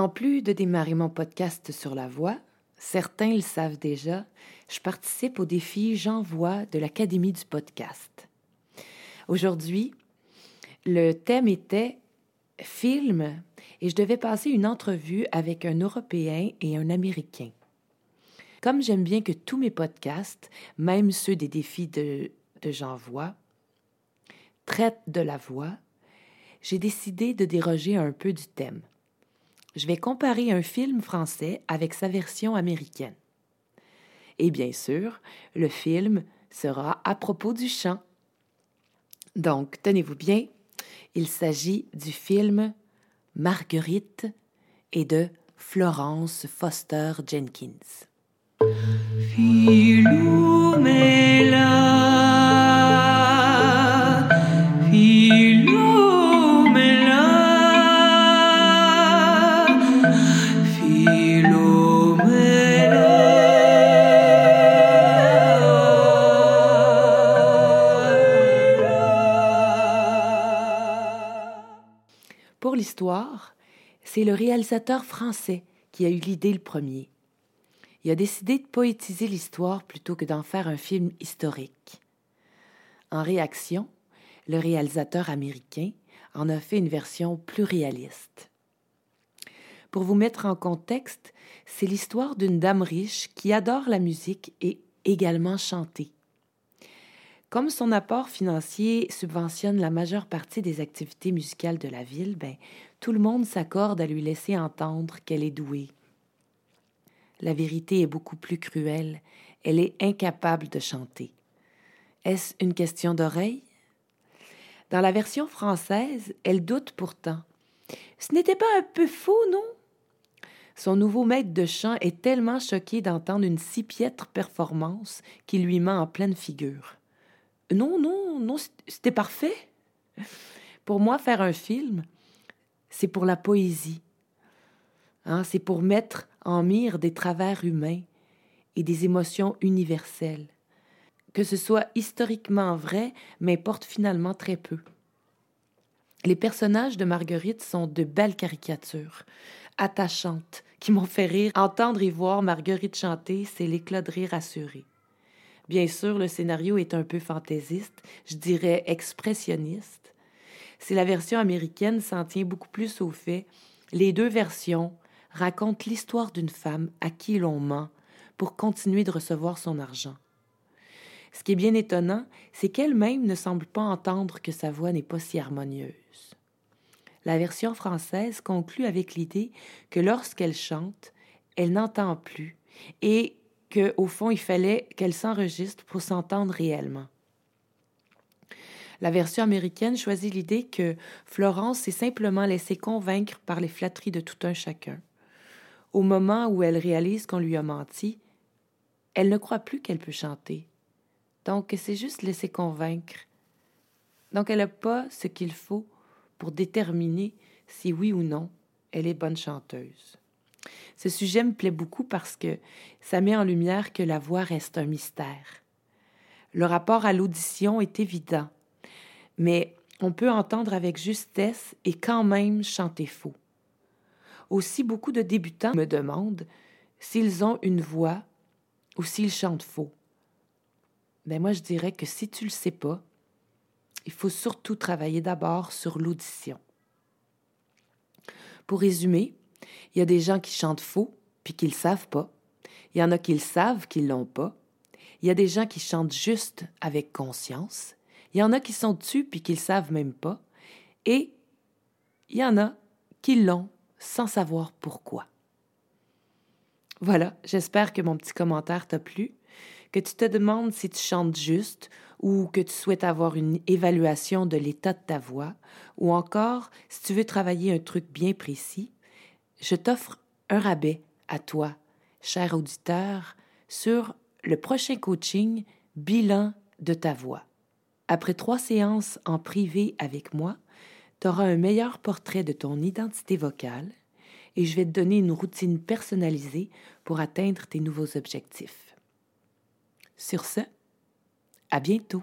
En plus de démarrer mon podcast sur la voix, certains le savent déjà, je participe au défi J'envoie de l'Académie du podcast. Aujourd'hui, le thème était film et je devais passer une entrevue avec un Européen et un Américain. Comme j'aime bien que tous mes podcasts, même ceux des défis de, J'envoie, traitent de la voix, j'ai décidé de déroger un peu du thème. Je vais comparer un film français avec sa version américaine. Et bien sûr, le film sera à propos du chant. Donc, tenez-vous bien, il s'agit du film Marguerite et de Florence Foster Jenkins. Pour l'histoire, c'est le réalisateur français qui a eu l'idée le premier. Il a décidé de poétiser l'histoire plutôt que d'en faire un film historique. En réaction, le réalisateur américain en a fait une version plus réaliste. Pour vous mettre en contexte, c'est l'histoire d'une dame riche qui adore la musique et également chanter. Comme son apport financier subventionne la majeure partie des activités musicales de la ville, ben, tout le monde s'accorde à lui laisser entendre qu'elle est douée. La vérité est beaucoup plus cruelle. Elle est incapable de chanter. Est-ce une question d'oreille? Dans la version française, elle doute pourtant. Ce n'était pas un peu faux, non? Son nouveau maître de chant est tellement choqué d'entendre une si piètre performance qu'il lui ment en pleine figure. Non, non, non, c'était parfait. Pour moi, faire un film, c'est pour la poésie. Hein, c'est pour mettre en mire des travers humains et des émotions universelles. Que ce soit historiquement vrai m'importe finalement très peu. Les personnages de Marguerite sont de belles caricatures, attachantes, qui m'ont fait rire. Entendre et voir Marguerite chanter, c'est l'éclat de rire assuré. Bien sûr, le scénario est un peu fantaisiste, je dirais expressionniste. Si la version américaine s'en tient beaucoup plus au fait, les deux versions racontent l'histoire d'une femme à qui l'on ment pour continuer de recevoir son argent. Ce qui est bien étonnant, c'est qu'elle-même ne semble pas entendre que sa voix n'est pas si harmonieuse. La version française conclut avec l'idée que lorsqu'elle chante, elle n'entend plus et qu'au fond, il fallait qu'elle s'enregistre pour s'entendre réellement. La version américaine choisit l'idée que Florence s'est simplement laissée convaincre par les flatteries de tout un chacun. Au moment où elle réalise qu'on lui a menti, elle ne croit plus qu'elle peut chanter. Donc, elle s'est juste laissée convaincre. Donc, elle n'a pas ce qu'il faut pour déterminer si oui ou non elle est bonne chanteuse. Ce sujet me plaît beaucoup parce que ça met en lumière que la voix reste un mystère. Le rapport à l'audition est évident, mais on peut entendre avec justesse et quand même chanter faux. Aussi, beaucoup de débutants me demandent s'ils ont une voix ou s'ils chantent faux. Ben moi, je dirais que si tu le sais pas, il faut surtout travailler d'abord sur l'audition. Pour résumer, il y a des gens qui chantent faux, puis qu'ils ne savent pas. Il y en a qui le savent, qui ne l'ont pas. Il y a des gens qui chantent juste avec conscience. Il y en a qui sont dessus, puis qui ne savent même pas. Et il y en a qui l'ont sans savoir pourquoi. Voilà, j'espère que mon petit commentaire t'a plu, que tu te demandes si tu chantes juste ou que tu souhaites avoir une évaluation de l'état de ta voix, ou encore si tu veux travailler un truc bien précis, je t'offre un rabais à toi, cher auditeur, sur le prochain coaching bilan de ta voix. Après trois séances en privé avec moi, tu auras un meilleur portrait de ton identité vocale et je vais te donner une routine personnalisée pour atteindre tes nouveaux objectifs. Sur ce, à bientôt.